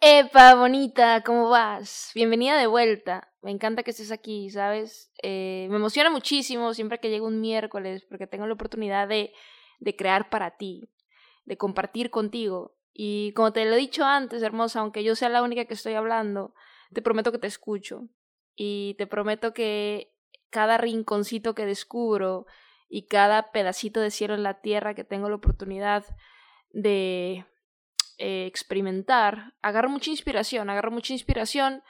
Epa, bonita, ¿cómo vas? Bienvenida de vuelta. Me encanta que estés aquí, ¿sabes? Eh, me emociona muchísimo siempre que llego un miércoles porque tengo la oportunidad de de crear para ti, de compartir contigo. Y como te lo he dicho antes, hermosa, aunque yo sea la única que estoy hablando, te prometo que te escucho. Y te prometo que cada rinconcito que descubro y cada pedacito de cielo en la tierra que tengo la oportunidad de eh, experimentar, agarro mucha inspiración, agarro mucha inspiración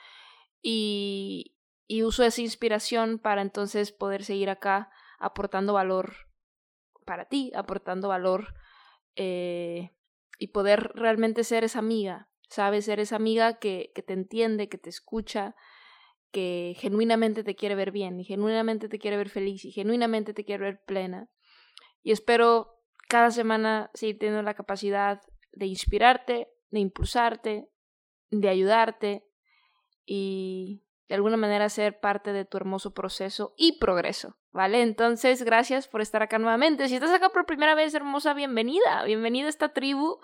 y, y uso esa inspiración para entonces poder seguir acá aportando valor para ti, aportando valor eh, y poder realmente ser esa amiga, ¿sabes? Ser esa amiga que, que te entiende, que te escucha, que genuinamente te quiere ver bien y genuinamente te quiere ver feliz y genuinamente te quiere ver plena. Y espero cada semana seguir teniendo la capacidad de inspirarte, de impulsarte, de ayudarte y de alguna manera ser parte de tu hermoso proceso y progreso, ¿vale? Entonces, gracias por estar acá nuevamente. Si estás acá por primera vez, hermosa, bienvenida. Bienvenida a esta tribu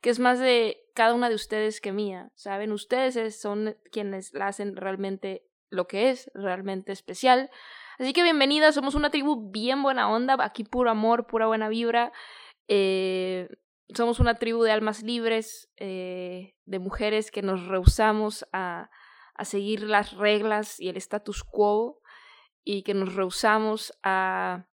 que es más de cada una de ustedes que mía, ¿saben? Ustedes son quienes la hacen realmente lo que es, realmente especial. Así que bienvenida, somos una tribu bien buena onda, aquí puro amor, pura buena vibra. Eh, somos una tribu de almas libres, eh, de mujeres que nos rehusamos a a seguir las reglas y el status quo y que nos rehusamos a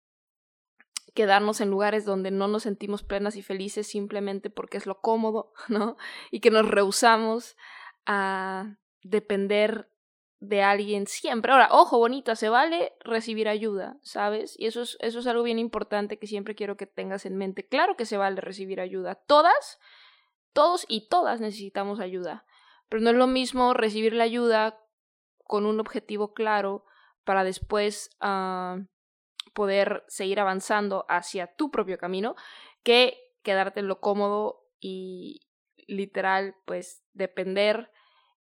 quedarnos en lugares donde no nos sentimos plenas y felices simplemente porque es lo cómodo, ¿no? Y que nos rehusamos a depender de alguien siempre. Ahora, ojo, bonita, se vale recibir ayuda, ¿sabes? Y eso es, eso es algo bien importante que siempre quiero que tengas en mente. Claro que se vale recibir ayuda. Todas, todos y todas necesitamos ayuda. Pero no es lo mismo recibir la ayuda con un objetivo claro para después ah, poder seguir avanzando hacia tu propio camino que quedarte en lo cómodo y literal pues depender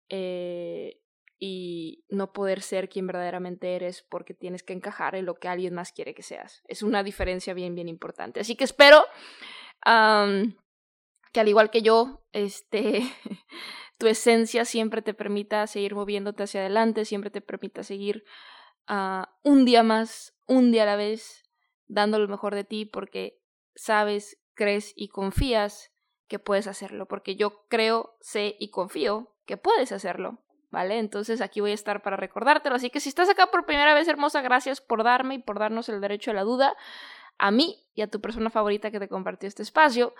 eh, y no poder ser quien verdaderamente eres porque tienes que encajar en lo que alguien más quiere que seas. Es una diferencia bien, bien importante. Así que espero que al igual que yo, este, tu esencia siempre te permita seguir moviéndote hacia adelante, siempre te permita seguir uh, un día más, un día a la vez, dando lo mejor de ti porque sabes, crees y confías que puedes hacerlo, porque yo creo, sé y confío que puedes hacerlo, ¿vale? Entonces aquí voy a estar para recordártelo, así que si estás acá por primera vez, hermosa, gracias por darme y por darnos el derecho a la duda a mí y a tu persona favorita que te compartió este espacio.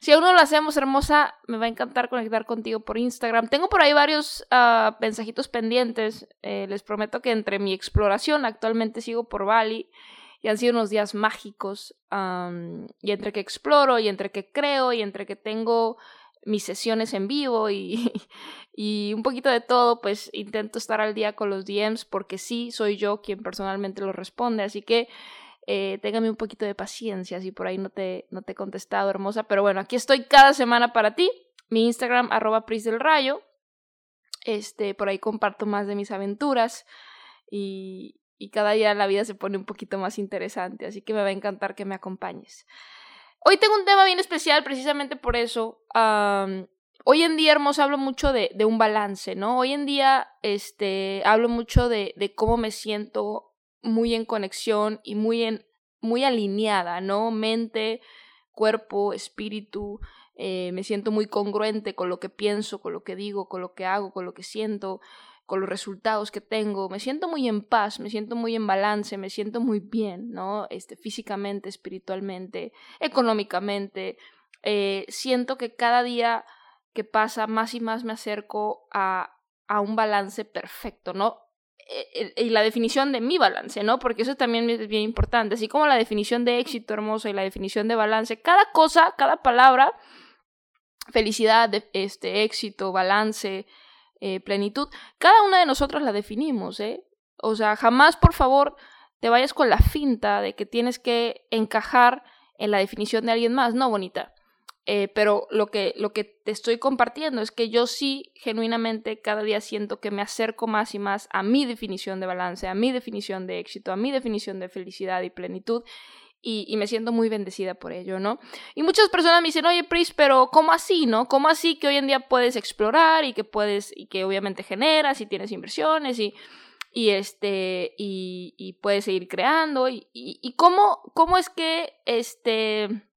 Si aún no lo hacemos, hermosa, me va a encantar conectar contigo por Instagram. Tengo por ahí varios uh, mensajitos pendientes. Eh, les prometo que entre mi exploración, actualmente sigo por Bali y han sido unos días mágicos. y entre que exploro y entre que creo y entre que tengo mis sesiones en vivo y, y un poquito de todo, pues intento estar al día con los DMs porque sí, soy yo quien personalmente los responde. Así que eh, téngame un poquito de paciencia si por ahí no te, no te he contestado, hermosa. Pero bueno, aquí estoy cada semana para ti. Mi Instagram, arroba Pris del Rayo. Este, por ahí comparto más de mis aventuras. Y, y cada día la vida se pone un poquito más interesante. Así que me va a encantar que me acompañes. Hoy tengo un tema bien especial precisamente por eso. Hoy en día, hermosa, hablo mucho de, un balance, ¿no? Hoy en día, este, hablo mucho de, de cómo me siento muy en conexión y muy, en, muy alineada, ¿no? Mente, cuerpo, espíritu. Eh, me siento muy congruente con lo que pienso, con lo que digo, con lo que hago, con lo que siento, con los resultados que tengo. Me siento muy en paz, me siento muy en balance, me siento muy bien, ¿no? Este, físicamente, espiritualmente, económicamente, eh, siento que cada día que pasa más y más me acerco a, a un balance perfecto, ¿no? Eh, y la definición de mi balance, ¿no? Porque eso también es bien importante, así como la definición de éxito hermoso y la definición de balance, cada cosa, cada palabra, felicidad, este, éxito, balance, eh, plenitud, cada una de nosotros la definimos, ¿eh? O sea, jamás, por favor, te vayas con la finta de que tienes que encajar en la definición de alguien más, no, bonita. Eh, pero lo que, lo que te estoy compartiendo es que yo sí, genuinamente, cada día siento que me acerco más y más a mi definición de balance, a mi definición de éxito, a mi definición de felicidad y plenitud. Y, me siento muy bendecida por ello, ¿no? Y muchas personas me dicen, oye, Pris, pero ¿cómo así, no? ¿Cómo así que hoy en día puedes explorar y que puedes, y que obviamente generas y tienes inversiones y, y este, y, y puedes seguir creando? Y, y, y cómo, cómo es que, este,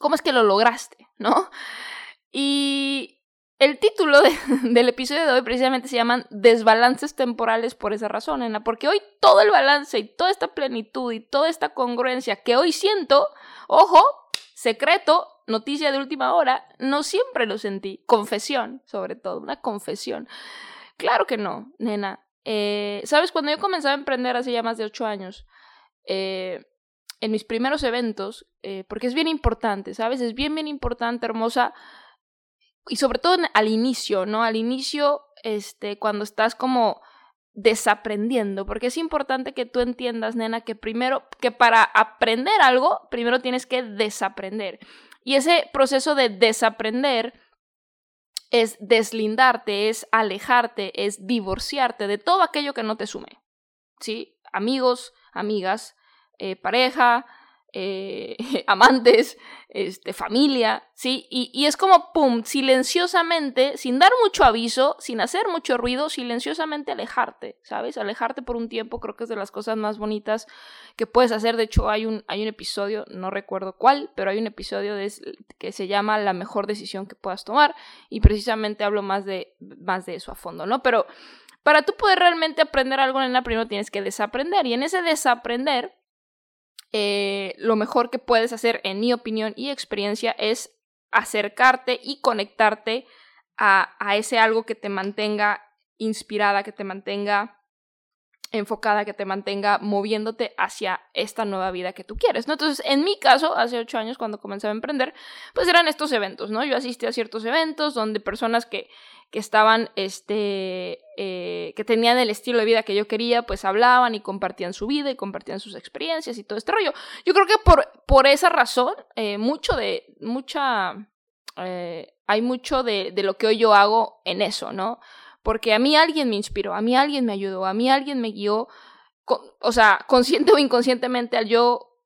cómo es que lo lograste, ¿no? Y el título del episodio de hoy precisamente se llaman desbalances temporales por esa razón, Ana, porque hoy todo el balance y toda esta plenitud y toda esta congruencia que hoy siento, ojo, secreto, noticia de última hora, no siempre lo sentí. Confesión, sobre todo, una confesión. Claro que no, nena. Eh, Sabes, cuando yo comenzaba a emprender hace ya más de ocho años, eh, en mis primeros eventos, eh, porque es bien importante, ¿sabes? Es bien, bien importante, hermosa, y sobre todo al inicio, ¿no? Al inicio, este, cuando estás como desaprendiendo, porque es importante que tú entiendas, nena, que primero, que para aprender algo, primero tienes que desaprender. Y ese proceso de desaprender es deslindarte, es alejarte, es divorciarte de todo aquello que no te sume. ¿Sí? Amigos, amigas, eh, pareja, eh, amantes, este, familia, ¿sí? Y, y, es como, ¡pum!, silenciosamente, sin dar mucho aviso, sin hacer mucho ruido, silenciosamente alejarte, ¿sabes? Alejarte por un tiempo creo que es de las cosas más bonitas que puedes hacer. De hecho, hay un, hay un episodio, no recuerdo cuál, pero hay un episodio de, que se llama La mejor decisión que puedas tomar y precisamente hablo más de, más de eso a fondo, ¿no? Pero para tú poder realmente aprender algo en la primero tienes que desaprender y en ese desaprender eh, lo mejor que puedes hacer, en mi opinión y experiencia, es acercarte y conectarte a, a ese algo que te mantenga inspirada, que te mantenga enfocada, que te mantenga moviéndote hacia esta nueva vida que tú quieres, ¿no? Entonces, en mi caso, hace ocho años cuando comencé a emprender, pues eran estos eventos, ¿no? Yo asistí a ciertos eventos donde personas que, que estaban, este, eh, que tenían el estilo de vida que yo quería, pues hablaban y compartían su vida y compartían sus experiencias y todo este rollo. Yo creo que por, por esa razón, eh, mucho de, mucha, eh, hay mucho de, de lo que hoy yo hago en eso, ¿no? Porque a mí alguien me inspiró, a mí alguien me ayudó, a mí alguien me guió, o sea, consciente o inconscientemente al yo,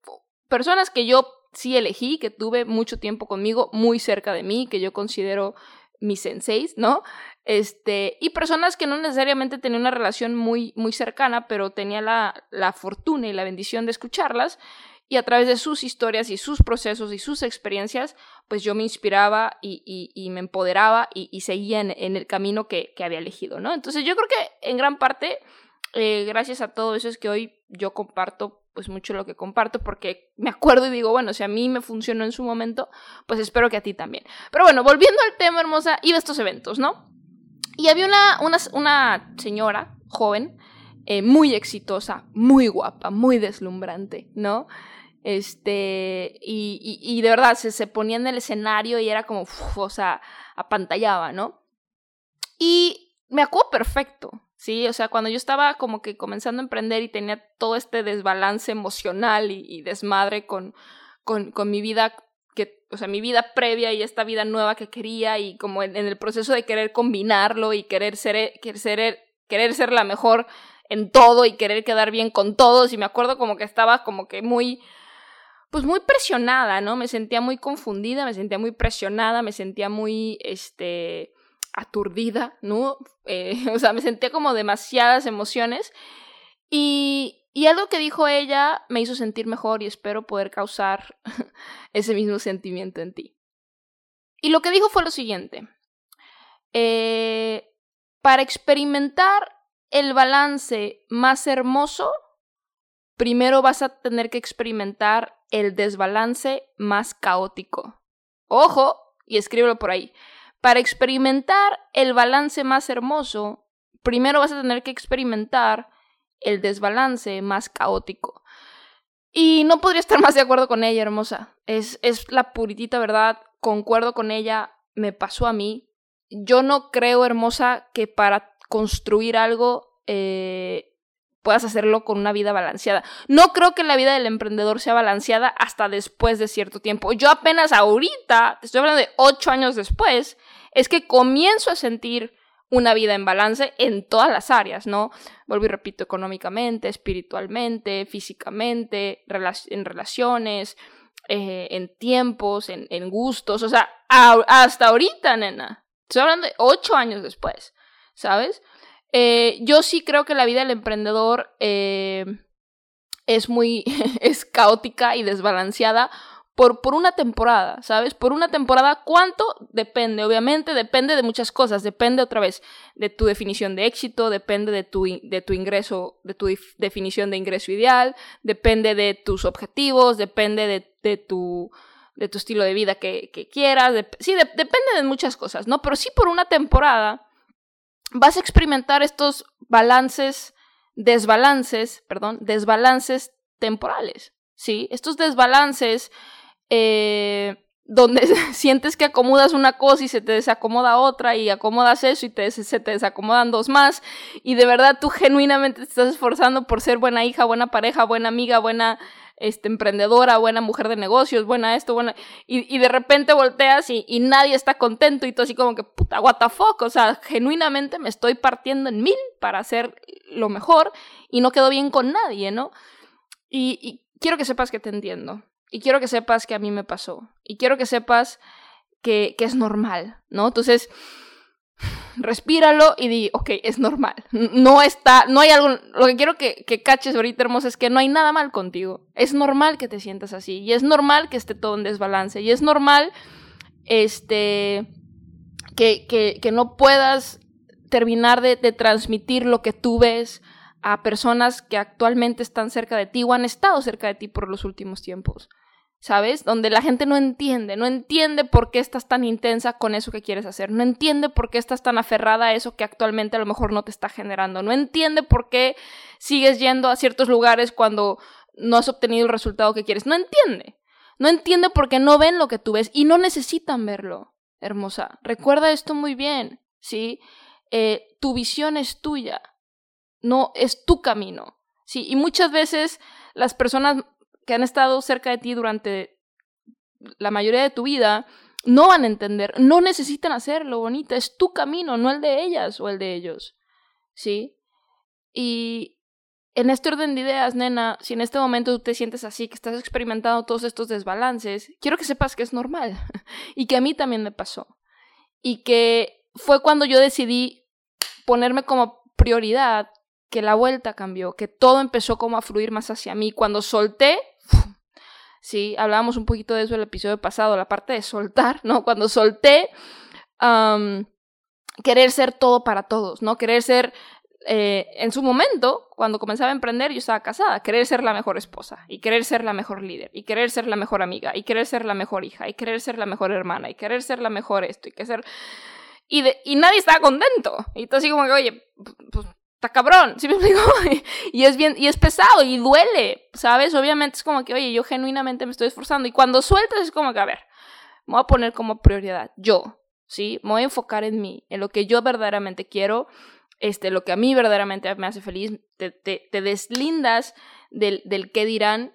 personas que yo sí elegí, que tuve mucho tiempo conmigo, muy cerca de mí, que yo considero mis senseis, ¿no? Este, y personas que no necesariamente tenía una relación muy, muy cercana, pero tenía la, la fortuna y la bendición de escucharlas y a través de sus historias y sus procesos y sus experiencias, pues yo me inspiraba y, y, me empoderaba y, seguía en, el camino que, que, había elegido, ¿no? Entonces yo creo que en gran parte, eh, gracias a todo eso es que hoy yo comparto pues mucho lo que comparto porque me acuerdo y digo, bueno, si a mí me funcionó en su momento, pues espero que a ti también. Pero bueno, volviendo al tema, hermosa, iba a estos eventos, ¿no? Y había una, una, una señora joven, eh, muy exitosa, muy guapa, muy deslumbrante, ¿no? Este, y, de verdad, se, se, ponía en el escenario y era como, o sea, apantallaba, ¿no? Y me acuerdo perfecto, ¿sí? O sea, cuando yo estaba como que comenzando a emprender y tenía todo este desbalance emocional y, desmadre con, con, con, mi vida, que, o sea, mi vida previa y esta vida nueva que quería y como en, el proceso de querer combinarlo y querer ser, querer querer ser la mejor en todo y querer quedar bien con todos y me acuerdo como que estaba como que muy pues muy presionada, ¿no? Me sentía muy confundida, me sentía muy presionada, me sentía muy, este, aturdida, ¿no? Eh, o sea, me sentía como demasiadas emociones. Y, y algo que dijo ella me hizo sentir mejor y espero poder causar ese mismo sentimiento en ti. Y lo que dijo fue lo siguiente. Eh, para experimentar el balance más hermoso, primero vas a tener que experimentar el desbalance más caótico. ojo, y escríbelo por ahí. Para experimentar el balance más hermoso, primero vas a tener que experimentar el desbalance más caótico. Y no podría estar más de acuerdo con ella, hermosa. Es, es la puritita verdad, concuerdo con ella, me pasó a mí. Yo no creo, hermosa, que para construir algo eh, puedas hacerlo con una vida balanceada. No creo que la vida del emprendedor sea balanceada hasta después de cierto tiempo. Yo apenas ahorita, estoy hablando de ocho años después, es que comienzo a sentir una vida en balance en todas las áreas, ¿no? Vuelvo y repito, económicamente, espiritualmente, físicamente, en relaciones, eh, en tiempos, en, gustos, o sea, hasta ahorita, nena. Estoy hablando de ocho años después, ¿sabes? Eh, yo sí creo que la vida del emprendedor eh, es muy, es caótica y desbalanceada por, por una temporada, ¿sabes? Por una temporada, ¿cuánto? Depende, obviamente, depende de muchas cosas, depende otra vez de tu definición de éxito, depende de tu, de tu ingreso, de tu definición de ingreso ideal, depende de tus objetivos, depende de, de tu de tu estilo de vida que, quieras, sí, depende de muchas cosas, ¿no? Pero sí por una temporada vas a experimentar estos balances, desbalances, perdón, desbalances temporales, ¿sí? Estos desbalances eh, donde sientes que acomodas una cosa y se te desacomoda otra y acomodas eso y se te desacomodan dos más y de verdad tú genuinamente te estás esforzando por ser buena hija, buena pareja, buena amiga, buena este, emprendedora, buena mujer de negocios, buena esto, buena... Y, de repente volteas y, y, nadie está contento y tú así como que, puta, what the fuck, o sea, genuinamente me estoy partiendo en mil para hacer lo mejor y no quedo bien con nadie, ¿no? Y, quiero que sepas que te entiendo, y quiero que sepas que a mí me pasó. Y quiero que sepas que, que es normal, ¿no? Entonces, respíralo y di, ok, es normal. No está, no hay algo, lo que quiero que, que caches ahorita, hermosa, es que no hay nada mal contigo. Es normal que te sientas así. Y es normal que esté todo en desbalance. Y es normal, este, que, que, que no puedas terminar de, de transmitir lo que tú ves a personas que actualmente están cerca de ti o han estado cerca de ti por los últimos tiempos. ¿Sabes? Donde la gente no entiende, no entiende por qué estás tan intensa con eso que quieres hacer, no entiende por qué estás tan aferrada a eso que actualmente a lo mejor no te está generando, no entiende por qué sigues yendo a ciertos lugares cuando no has obtenido el resultado que quieres, no entiende, no entiende por qué no ven lo que tú ves y no necesitan verlo, hermosa. Recuerda esto muy bien, ¿sí? Eh, tu visión es tuya, no es tu camino, ¿sí? Y muchas veces las personas que han estado cerca de ti durante la mayoría de tu vida no van a entender, no necesitan hacerlo, bonita, es tu camino, no el de ellas o el de ellos. ¿Sí? Y en este orden de ideas, nena, si en este momento tú te sientes así, que estás experimentando todos estos desbalances, quiero que sepas que es normal y que a mí también me pasó. Y que fue cuando yo decidí ponerme como prioridad que la vuelta cambió, que todo empezó como a fluir más hacia mí. Cuando solté Sí, hablábamos un poquito de eso el episodio pasado, la parte de soltar, ¿no? Cuando solté, querer ser todo para todos, ¿no? Querer ser, eh, en su momento, cuando comenzaba a emprender, yo estaba casada, querer ser la mejor esposa, y querer ser la mejor líder, y querer ser la mejor amiga, y querer ser la mejor hija, y querer ser la mejor hermana, y querer ser la mejor esto, y que ser... Y, de, y nadie estaba contento. Y tú así como que, oye, pues cabrón, ¿sí me explico? y es bien, y es pesado y duele, ¿sabes? Obviamente es como que, oye, yo genuinamente me estoy esforzando y cuando sueltas es como que, a ver, me voy a poner como prioridad, yo, ¿sí? Me voy a enfocar en mí, en lo que yo verdaderamente quiero, este, lo que a mí verdaderamente me hace feliz, te deslindas del, del qué dirán,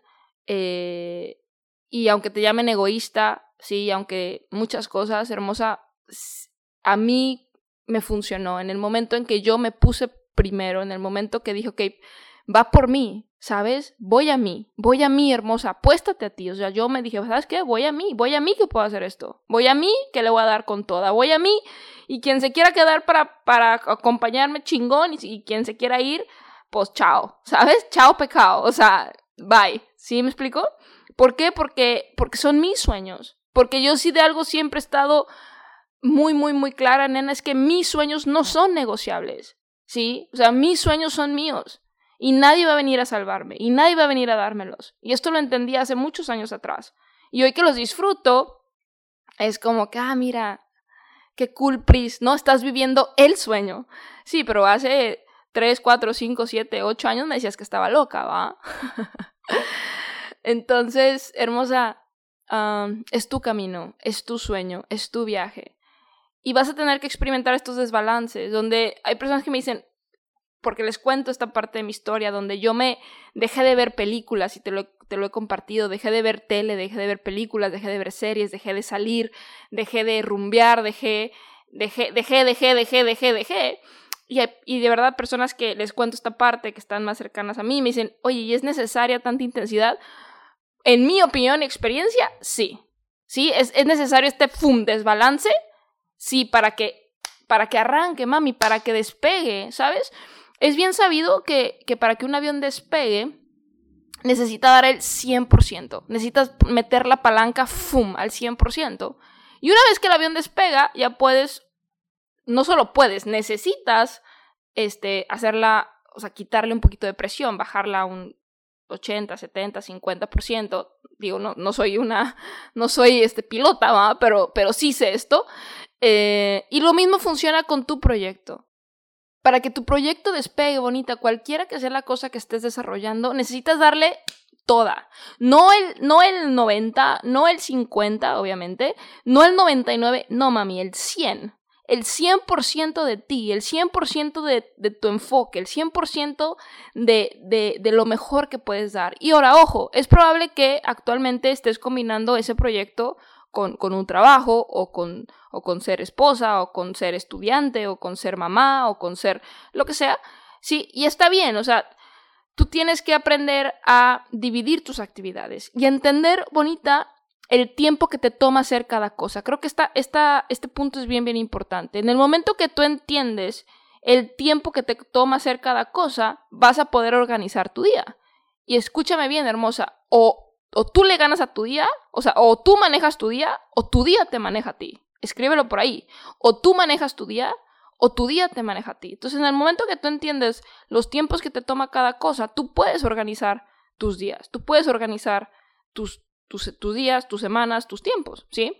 eh, y aunque te llamen egoísta, sí, aunque muchas cosas, hermosa, a mí me funcionó. En el momento en que yo me puse primero, en el momento que dijo, ok, va por mí, ¿sabes? Voy a mí, voy a mí, hermosa, apuéstate a ti. O sea, yo me dije, ¿sabes qué? Voy a mí, voy a mí que puedo hacer esto. Voy a mí que le voy a dar con toda. Voy a mí y quien se quiera quedar para, para acompañarme chingón y, quien se quiera ir, pues chao, ¿sabes? Chao pecado. O sea, bye. ¿Sí me explico? ¿Por qué? Porque, porque son mis sueños. Porque yo sí de algo siempre he estado muy, muy, muy clara, nena, es que mis sueños no son negociables. ¿Sí? O sea, mis sueños son míos y nadie va a venir a salvarme y nadie va a venir a dármelos. Y esto lo entendí hace muchos años atrás. Y hoy que los disfruto, es como que, ah, mira, qué cool, Pris, ¿no? Estás viviendo el sueño. Sí, pero hace 3, 4, 5, 7, 8 años me decías que estaba loca, ¿va? Entonces, hermosa, es tu camino, es tu sueño, es tu viaje. Y vas a tener que experimentar estos desbalances, donde hay personas que me dicen, porque les cuento esta parte de mi historia, donde yo me dejé de ver películas y te lo, te lo he compartido, dejé de ver tele, dejé de ver películas, dejé de ver series, dejé de salir, dejé de rumbear, dejé, dejé, dejé, dejé, dejé, dejé. Y, y de verdad personas que les cuento esta parte, que están más cercanas a mí, me dicen, oye, ¿y es necesaria tanta intensidad? En mi opinión y experiencia, sí. Sí, es, es necesario este fum desbalance, sí, para que, para que arranque, mami, para que despegue, ¿sabes? Es bien sabido que, que para que un avión despegue, necesita dar el 100%. Necesitas meter la palanca, ¡fum!, al 100%. Y una vez que el avión despega, ya puedes, no solo puedes, necesitas este, hacerla, o sea, quitarle un poquito de presión, bajarla a un 80, 70, 50%. Digo, no, no soy una, no soy este pilota, ¿va? Pero, pero sí sé esto. Eh, y lo mismo funciona con tu proyecto. Para que tu proyecto despegue bonita, cualquiera que sea la cosa que estés desarrollando, necesitas darle toda. No el, no el 90, no el 50, obviamente, no el 99, no mami, el 100 el 100% de ti, el 100% de, de, tu enfoque, el 100% de, de, de, lo mejor que puedes dar. Y ahora, ojo, es probable que actualmente estés combinando ese proyecto con, con un trabajo o con, o con ser esposa o con ser estudiante o con ser mamá o con ser lo que sea. Sí, y está bien, o sea, tú tienes que aprender a dividir tus actividades y entender, bonita, el tiempo que te toma hacer cada cosa. Creo que esta, esta, este punto es bien, bien importante. En el momento que tú entiendes el tiempo que te toma hacer cada cosa, vas a poder organizar tu día. Y escúchame bien, hermosa, o, o tú le ganas a tu día, o sea, o tú manejas tu día, o tu día te maneja a ti. Escríbelo por ahí. O tú manejas tu día, o tu día te maneja a ti. Entonces, en el momento que tú entiendes los tiempos que te toma cada cosa, tú puedes organizar tus días, tú puedes organizar tus, tus, días, tus semanas, tus tiempos, ¿sí?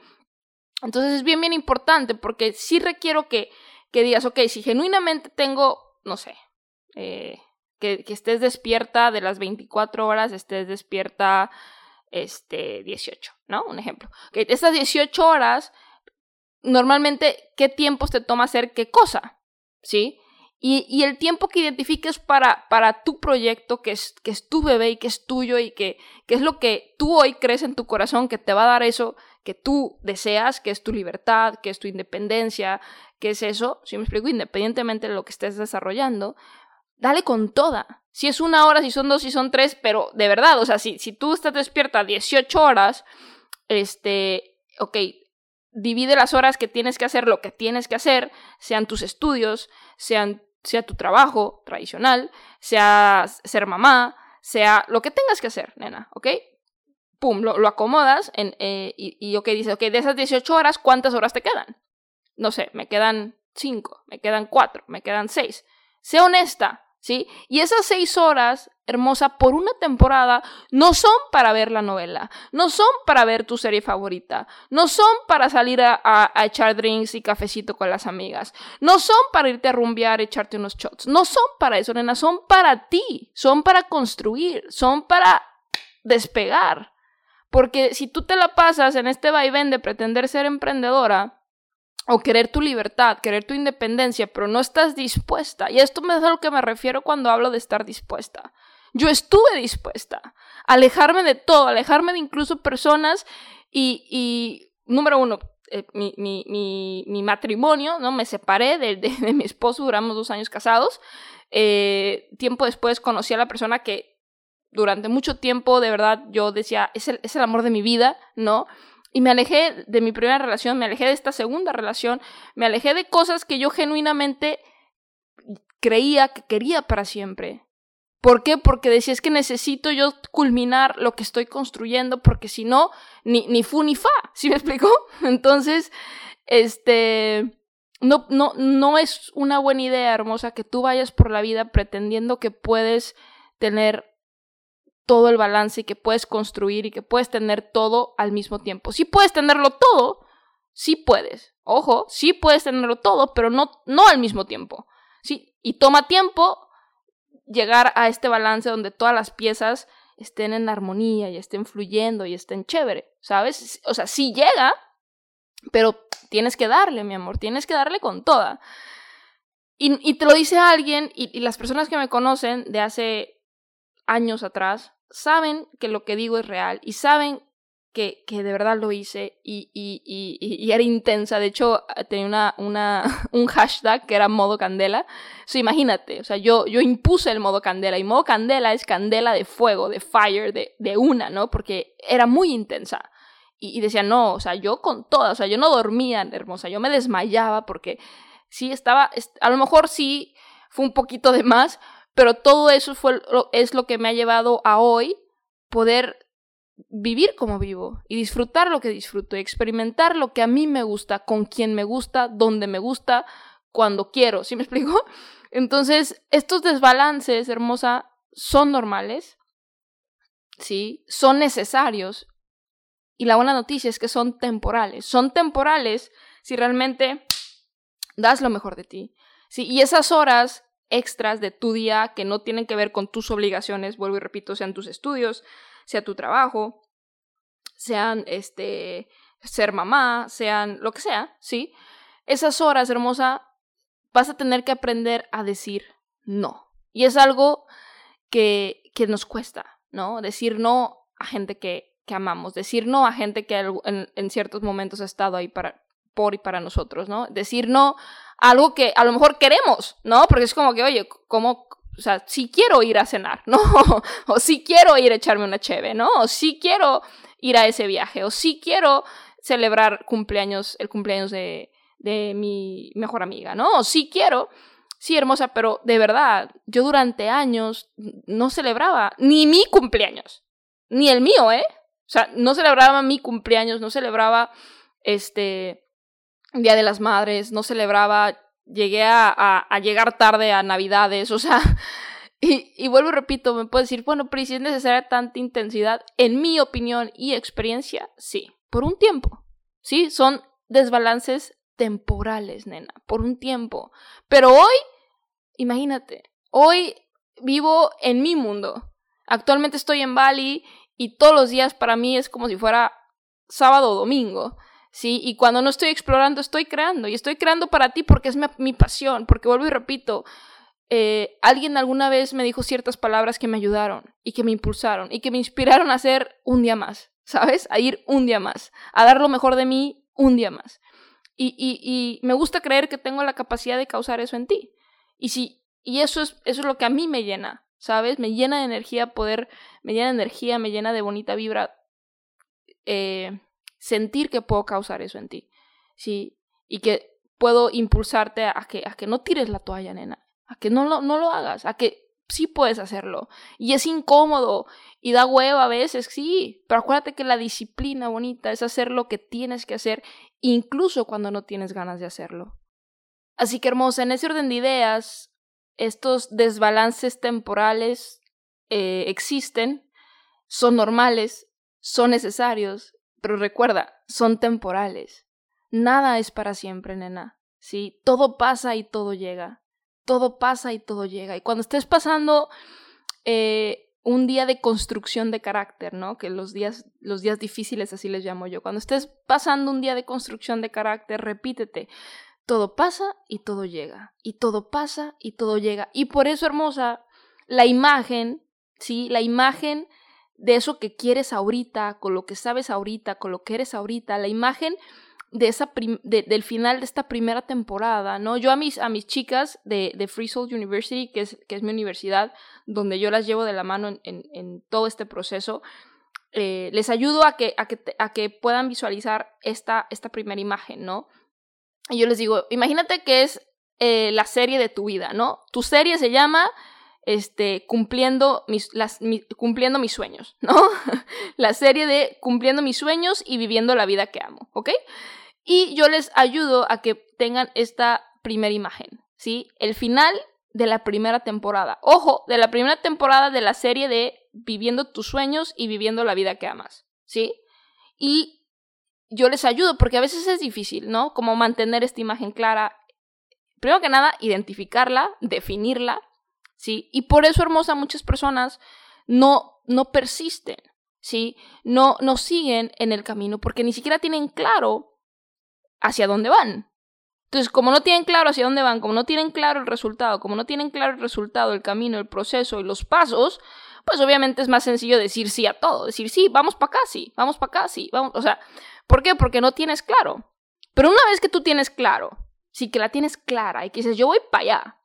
Entonces es bien, bien importante porque sí requiero que, que digas, ok, si genuinamente tengo, no sé, eh, que, que, estés despierta de las 24 horas, estés despierta este, 18, ¿no? Un ejemplo. Estas 18 horas, normalmente, ¿qué tiempos te toma hacer qué cosa? ¿Sí? Y, el tiempo que identifiques para, para tu proyecto, que es, que es tu bebé y que es tuyo y que, que es lo que tú hoy crees en tu corazón, que te va a dar eso que tú deseas, que es tu libertad, que es tu independencia, que es eso, si me explico, independientemente de lo que estés desarrollando, dale con toda. Si es una hora, si son dos, si son tres, pero de verdad, o sea, si, si tú estás despierta 18 horas, este, ok, divide las horas que tienes que hacer lo que tienes que hacer, sean tus estudios, sean sea tu trabajo tradicional, sea ser mamá, sea lo que tengas que hacer, nena, ¿ok? Pum, lo, acomodas en, eh, y, y, ok, dices, ok, de esas 18 horas, ¿cuántas horas te quedan? No sé, me quedan 5, me quedan 4, me quedan 6. Sé honesta, ¿sí? Y esas seis horas, hermosa, por una temporada, no son para ver la novela, no son para ver tu serie favorita, no son para salir a, echar drinks y cafecito con las amigas, no son para irte a rumbear, echarte unos shots, no son para eso, nena, son para ti, son para construir, son para despegar. Porque si tú te la pasas en este vaivén de pretender ser emprendedora, o querer tu libertad, querer tu independencia, pero no estás dispuesta. Y esto es a lo que me refiero cuando hablo de estar dispuesta. Yo estuve dispuesta a alejarme de todo, alejarme de incluso personas y, número uno, eh, mi, matrimonio, ¿no? Me separé de, mi esposo, duramos dos años casados. Eh, tiempo después conocí a la persona que durante mucho tiempo, de verdad, yo decía, es el amor de mi vida, ¿no? Y me alejé de mi primera relación, me alejé de esta segunda relación, me alejé de cosas que yo genuinamente creía que quería para siempre. ¿Por qué? Porque decía es que necesito yo culminar lo que estoy construyendo, porque si no, ni, ni fu ni fa, ¿sí me explico? Entonces, este, no, no, no es una buena idea, hermosa, que tú vayas por la vida pretendiendo que puedes tener todo el balance y que puedes construir y que puedes tener todo al mismo tiempo. Sí puedes tenerlo todo, Sí puedes. Ojo, sí puedes tenerlo todo, pero no, no al mismo tiempo. Sí, y toma tiempo llegar a este balance donde todas las piezas estén en armonía y estén fluyendo y estén chévere, ¿sabes? O sea, sí llega, pero tienes que darle, mi amor, tienes que darle con toda. Y, te lo dice alguien, y, las personas que me conocen de hace años atrás saben que lo que digo es real y saben que, que de verdad lo hice y, y, era intensa. De hecho, tenía una, una, un hashtag que era modo candela. O imagínate, o sea, yo, yo impuse el modo candela y modo candela es candela de fuego, de fire, de, de una, ¿no? Porque era muy intensa. Y, decía, no, o sea, yo con todas, o sea, yo no dormía, hermosa, yo me desmayaba porque sí estaba, a lo mejor sí fue un poquito de más, pero todo eso fue, es lo que me ha llevado a hoy poder vivir como vivo y disfrutar lo que disfruto y experimentar lo que a mí me gusta, con quien me gusta, donde me gusta, cuando quiero, ¿sí me explico? Entonces, estos desbalances, hermosa, son normales, ¿sí? Son necesarios y la buena noticia es que son temporales. Son temporales si realmente das lo mejor de ti. Sí, y esas horas extras de tu día que no tienen que ver con tus obligaciones, vuelvo y repito, sean tus estudios, sea tu trabajo, sean este ser mamá, sean lo que sea, ¿sí? Esas horas, hermosa, vas a tener que aprender a decir no. Y es algo que, que nos cuesta, ¿no? Decir no a gente que, que amamos, decir no a gente que en, en, ciertos momentos ha estado ahí para, por y para nosotros, ¿no? Decir no algo que a lo mejor queremos, ¿no? Porque es como que, oye, ¿cómo, o sea, si quiero ir a cenar, ¿no? o si quiero ir a echarme una cheve, ¿no? O si quiero ir a ese viaje, o si quiero celebrar cumpleaños, el cumpleaños de, de mi mejor amiga, ¿no? O si quiero, sí, hermosa, pero de verdad, yo durante años no celebraba ni mi cumpleaños, ni el mío, ¿eh? O sea, no celebraba mi cumpleaños, no celebraba este Día de las Madres, no celebraba, llegué a, llegar tarde a Navidades, o sea, y, vuelvo y repito, me puedo decir, bueno, pero si es necesaria tanta intensidad, en mi opinión y experiencia, sí, por un tiempo, sí, son desbalances temporales, nena, por un tiempo, pero hoy, imagínate, hoy vivo en mi mundo, actualmente estoy en Bali y todos los días para mí es como si fuera sábado o domingo. ¿Sí? Y cuando no estoy explorando, estoy creando. Y estoy creando para ti porque es mi, pasión, porque vuelvo y repito, eh, alguien alguna vez me dijo ciertas palabras que me ayudaron y que me impulsaron y que me inspiraron a hacer un día más, ¿sabes? A ir un día más, a dar lo mejor de mí un día más. Y, y, y me gusta creer que tengo la capacidad de causar eso en ti. Y, si, y eso, es, eso es lo que a mí me llena, ¿sabes? Me llena de energía poder, me llena de energía, me llena de bonita vibra. Eh, sentir que puedo causar eso en ti, ¿sí? Y que puedo impulsarte a que, a que no tires la toalla, nena, a que no lo, no lo hagas, a que sí puedes hacerlo. Y es incómodo y da hueva a veces, sí, pero acuérdate que la disciplina bonita es hacer lo que tienes que hacer, incluso cuando no tienes ganas de hacerlo. Así que hermosa, en ese orden de ideas, estos desbalances temporales eh, existen, son normales, son necesarios pero recuerda, son temporales. Nada es para siempre, nena. ¿Sí? Todo pasa y todo llega. Todo pasa y todo llega. Y cuando estés pasando eh, un día de construcción de carácter, ¿no? Que los días, los días difíciles así les llamo yo. Cuando estés pasando un día de construcción de carácter, repítete. Todo pasa y todo llega. Y todo pasa y todo llega. Y por eso, hermosa, la imagen, ¿sí? La imagen de eso que quieres ahorita, con lo que sabes ahorita, con lo que eres ahorita, la imagen de esa del final de esta primera temporada, ¿no? Yo a mis, a mis chicas de, de Free Soul University, que es, que es mi universidad, donde yo las llevo de la mano en, en, todo este proceso, eh, les ayudo a que, a que, a que puedan visualizar esta, esta primera imagen, ¿no? Y yo les digo, imagínate que es eh, la serie de tu vida, ¿no? Tu serie se llama este, cumpliendo, mis, cumpliendo mis sueños, ¿no? la serie de cumpliendo mis sueños y viviendo la vida que amo, ¿ok? Y yo les ayudo a que tengan esta primera imagen, ¿sí? El final de la primera temporada. Ojo, de la primera temporada de la serie de viviendo tus sueños y viviendo la vida que amas, ¿sí? Y yo les ayudo, porque a veces es difícil, ¿no? Como mantener esta imagen clara. Primero que nada, identificarla, definirla, ¿sí? Y por eso, hermosa, muchas personas no, no persisten, ¿sí? No, no siguen en el camino porque ni siquiera tienen claro hacia dónde van. Entonces, como no tienen claro hacia dónde van, como no tienen claro el resultado, como no tienen claro el resultado, el camino, el proceso y los pasos, pues obviamente es más sencillo decir sí a todo, decir sí, vamos para acá, sí, vamos para acá, sí, vamos, o sea, ¿por qué? Porque no tienes claro. Pero una vez que tú tienes claro, sí que la tienes clara y que dices, yo voy para allá,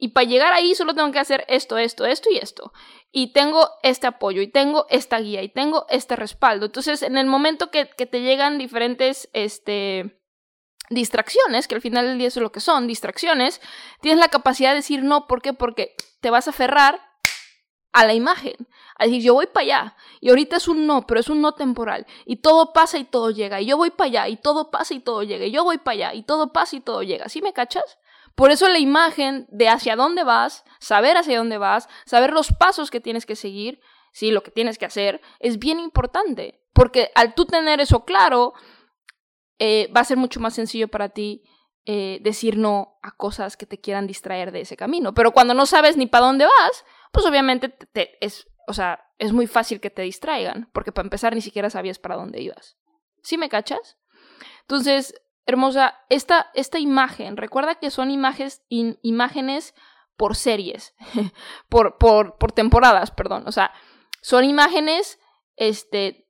y para llegar ahí solo tengo que hacer esto, esto, esto y esto. Y tengo este apoyo, y tengo esta guía, y tengo este respaldo. Entonces, en el momento que, te llegan diferentes, este, distracciones, que al final del día eso es lo que son, distracciones, tienes la capacidad de decir no, ¿por qué? Porque te vas a aferrar a la imagen, a decir yo voy para allá, y ahorita es un no, pero es un no temporal, y todo pasa y todo llega, y yo voy para allá, y todo pasa y todo llega, y yo voy para allá, y todo pasa y todo llega, ¿sí me cachas? Por eso la imagen de hacia dónde vas, saber hacia dónde vas, saber los pasos que tienes que seguir, sí, lo que tienes que hacer, es bien importante, porque al tú tener eso claro, eh, va a ser mucho más sencillo para ti eh, decir no a cosas que te quieran distraer de ese camino. Pero cuando no sabes ni para dónde vas, pues obviamente te, es, o sea, es muy fácil que te distraigan, porque para empezar ni siquiera sabías para dónde ibas. ¿Sí me cachas? Entonces, hermosa, esta, esta imagen, recuerda que son imágenes, imágenes por series, por, por, por temporadas, perdón. O sea, son imágenes este,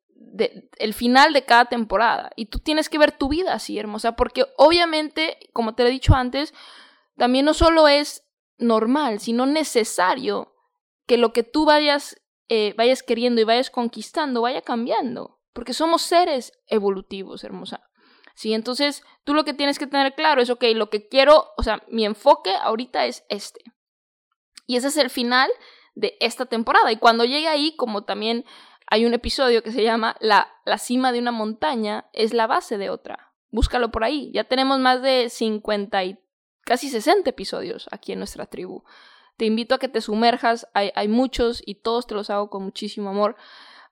el final de cada temporada. Y tú tienes que ver tu vida así, hermosa, porque obviamente, como te he dicho antes, también no solo es normal, sino necesario que lo que tú vayas, eh, vayas queriendo y vayas conquistando vaya cambiando, porque somos seres evolutivos, hermosa. Sí, entonces tú lo que tienes que tener claro es, ok, lo que quiero, o sea, mi enfoque ahorita es este. Y ese es el final de esta temporada. Y cuando llegue ahí, como también hay un episodio que se llama la, la cima de una montaña es la base de otra. Búscalo por ahí. Ya tenemos más de 50 y casi 60 episodios aquí en nuestra tribu. Te invito a que te sumerjas. Hay, hay muchos y todos te los hago con muchísimo amor.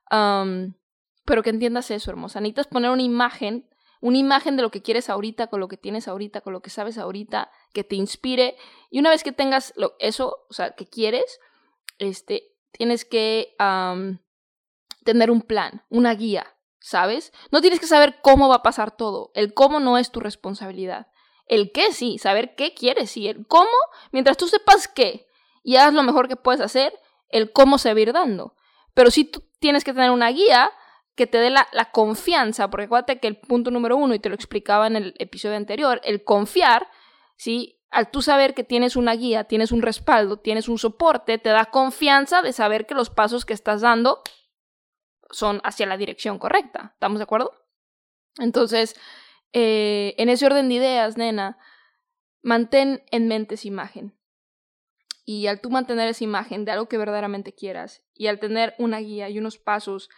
pero que entiendas eso, hermosa. Necesitas poner una imagen, una imagen de lo que quieres ahorita, con lo que tienes ahorita, con lo que sabes ahorita, que te inspire. Y una vez que tengas lo, eso, o sea, que quieres, este, tienes que tener un plan, una guía, ¿sabes? No tienes que saber cómo va a pasar todo. El cómo no es tu responsabilidad. El qué sí, saber qué quieres sí. El cómo, mientras tú sepas qué y hagas lo mejor que puedes hacer, el cómo se va a ir dando. Pero sí tú tienes que tener una guía que te dé la, confianza, porque acuérdate que el punto número uno, y te lo explicaba en el episodio anterior, el confiar, ¿sí? Al tú saber que tienes una guía, tienes un respaldo, tienes un soporte, te da confianza de saber que los pasos que estás dando son hacia la dirección correcta. ¿Estamos de acuerdo? Entonces, eh, en ese orden de ideas, nena, mantén en mente esa imagen. Y al tú mantener esa imagen de algo que verdaderamente quieras, y al tener una guía y unos pasos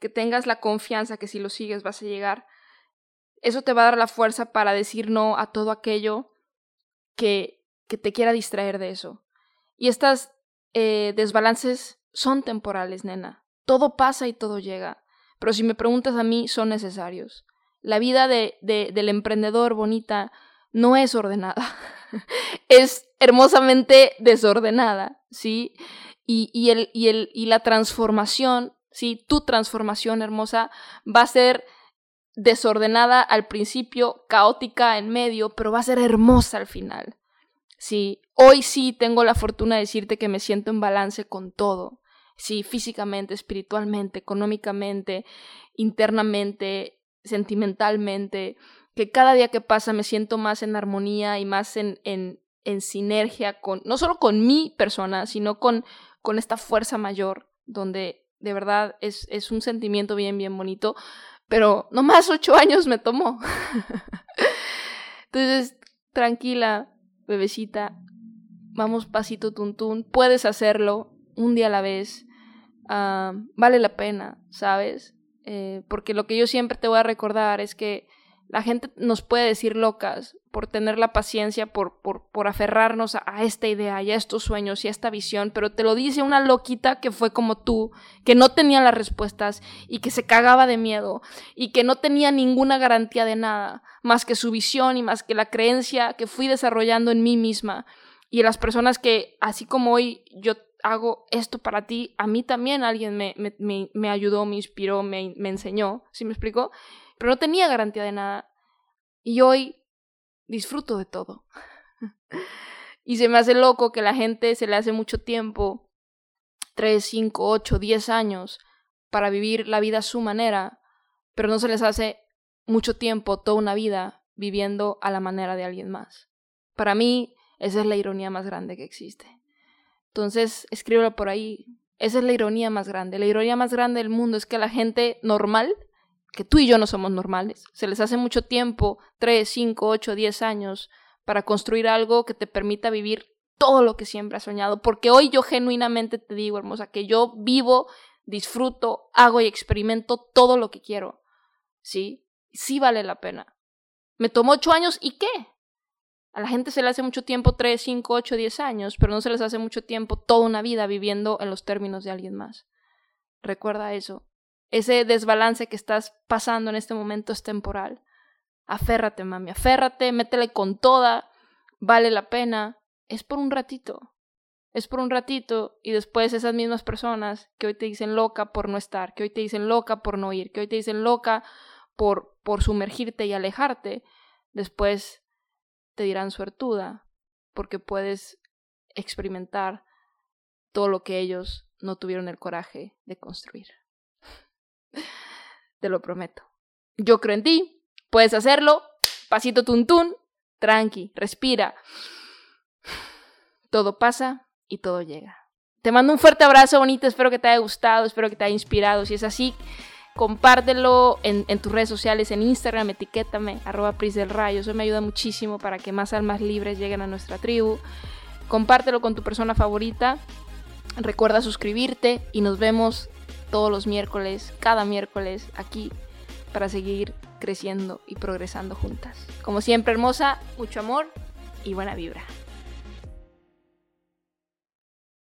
que tengas la confianza que si lo sigues vas a llegar, eso te va a dar la fuerza para decir no a todo aquello que, que te quiera distraer de eso. Y estas eh, desbalances son temporales, nena. Todo pasa y todo llega. Pero si me preguntas a mí, son necesarios. La vida de, del emprendedor bonita no es ordenada. es hermosamente desordenada, ¿sí? Y, y, el, y, el, y la transformación, ¿sí? Tu transformación hermosa va a ser desordenada al principio, caótica en medio, pero va a ser hermosa al final. Sí, hoy sí tengo la fortuna de decirte que me siento en balance con todo sí, físicamente, espiritualmente, económicamente, internamente, sentimentalmente, que cada día que pasa me siento más en armonía y más en, en, en sinergia con, no solo con mi persona, sino con, con esta fuerza mayor, donde de verdad es, es un sentimiento bien, bien bonito, pero no más ocho años me tomó. Entonces, tranquila, bebecita, vamos pasito tuntún, puedes hacerlo un día a la vez. Ah, vale la pena, ¿sabes? Eh, porque lo que yo siempre te voy a recordar es que La gente nos puede decir locas por tener la paciencia, por, por, por aferrarnos a, esta idea y a estos sueños y a esta visión, pero te lo dice una loquita que fue como tú, que no tenía las respuestas y que se cagaba de miedo y que no tenía ninguna garantía de nada, más que su visión y más que la creencia que fui desarrollando en mí misma. Y las personas que, así como hoy yo hago esto para ti, a mí también alguien me, me, me ayudó, me inspiró, me, me enseñó, ¿sí me explico? Pero no tenía garantía de nada. Y hoy disfruto de todo. y se me hace loco que la gente se le hace mucho tiempo, 3, 5, 8, 10 años, para vivir la vida a su manera, pero no se les hace mucho tiempo, toda una vida, viviendo a la manera de alguien más. Para mí, esa es la ironía más grande que existe. Entonces, escríbelo por ahí. Esa es la ironía más grande. La ironía más grande del mundo es que la gente normal que tú y yo no somos normales. Se les hace mucho tiempo, 3, 5, 8, 10 años, para construir algo que te permita vivir todo lo que siempre has soñado. Porque hoy yo genuinamente te digo, hermosa, que yo vivo, disfruto, hago y experimento todo lo que quiero. ¿Sí? Sí vale la pena. Me tomó 8 años y qué? A la gente se le hace mucho tiempo 3, 5, 8, 10 años, pero no se les hace mucho tiempo toda una vida viviendo en los términos de alguien más. Recuerda eso. Ese desbalance que estás pasando en este momento es temporal. Aférrate, mami, aférrate, métele con toda, vale la pena. Es por un ratito. Es por un ratito y después esas mismas personas que hoy te dicen loca por no estar, que hoy te dicen loca por no ir, que hoy te dicen loca por, por sumergirte y alejarte, después te dirán suertuda porque puedes experimentar todo lo que ellos no tuvieron el coraje de construir. Te lo prometo. Yo creo en ti, puedes hacerlo. Pasito tuntún, tranqui, respira. Todo pasa y todo llega. Te mando un fuerte abrazo bonito, espero que te haya gustado, espero que te haya inspirado. Si es así, compártelo en, tus redes sociales, en Instagram, etiquétame, arroba Pris del Rayo. Eso me ayuda muchísimo para que más almas libres lleguen a nuestra tribu. Compártelo con tu persona favorita. Recuerda suscribirte y nos vemos todos los miércoles, cada miércoles aquí para seguir creciendo y progresando juntas. Como siempre, hermosa, mucho amor y buena vibra.